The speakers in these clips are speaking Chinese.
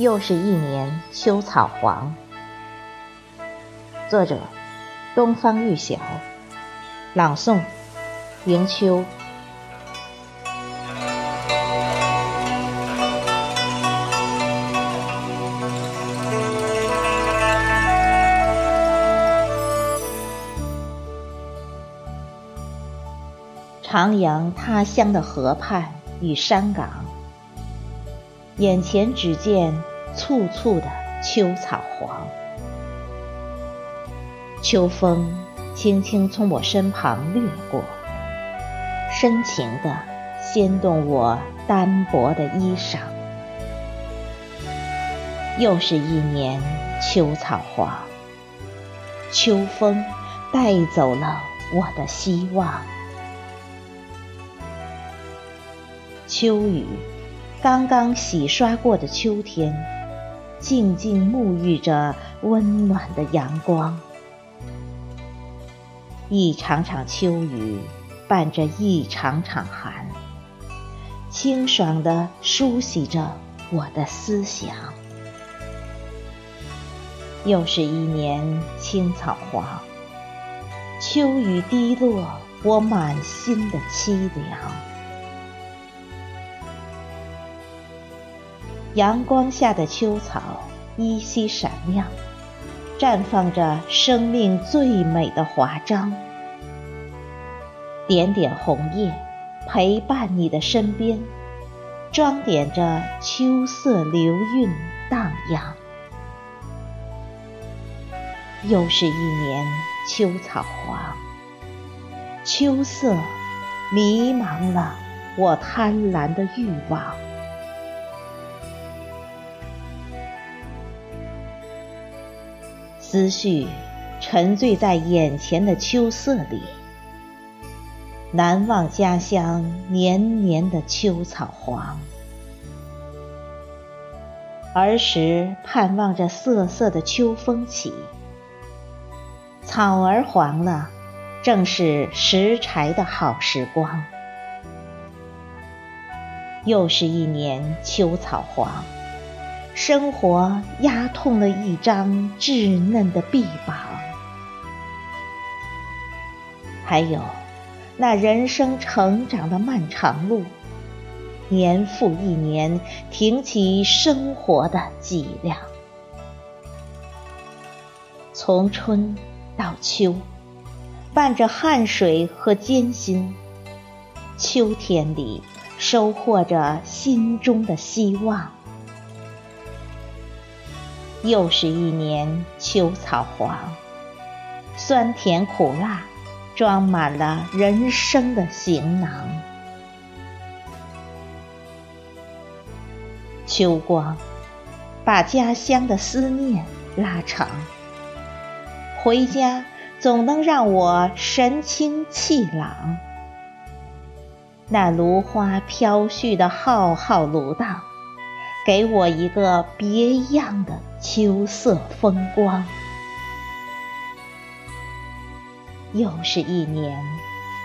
又是一年秋草黄。作者：东方玉晓，朗诵：迎秋。徜徉他乡的河畔与山岗，眼前只见簇簇的秋草黄。秋风轻轻从我身旁掠过，深情地掀动我单薄的衣裳。又是一年秋草黄，秋风带走了我的希望。秋雨，刚刚洗刷过的秋天，静静沐浴着温暖的阳光。一场场秋雨，伴着一场场寒，清爽地梳洗着我的思想。又是一年青草黄，秋雨滴落，我满心的凄凉。阳光下的秋草依稀闪亮，绽放着生命最美的华章。点点红叶陪伴你的身边，装点着秋色流韵荡漾。又是一年秋草黄，秋色迷茫了我贪婪的欲望。思绪沉醉在眼前的秋色里，难忘家乡年年的秋草黄。儿时盼望着瑟瑟的秋风起，草儿黄了，正是拾柴的好时光。又是一年秋草黄。生活压痛了一张稚嫩的臂膀，还有那人生成长的漫长路，年复一年，挺起生活的脊梁。从春到秋，伴着汗水和艰辛，秋天里收获着心中的希望。又是一年秋草黄，酸甜苦辣装满了人生的行囊。秋光把家乡的思念拉长，回家总能让我神清气朗。那芦花飘絮的浩浩芦荡。给我一个别样的秋色风光。又是一年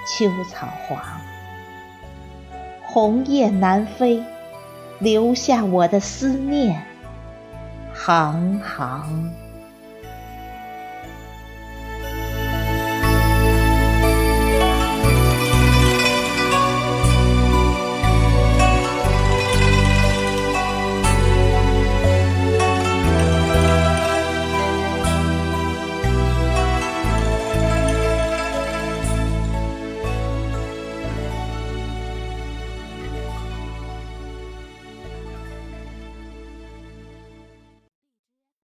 秋草黄，鸿雁南飞，留下我的思念，行行。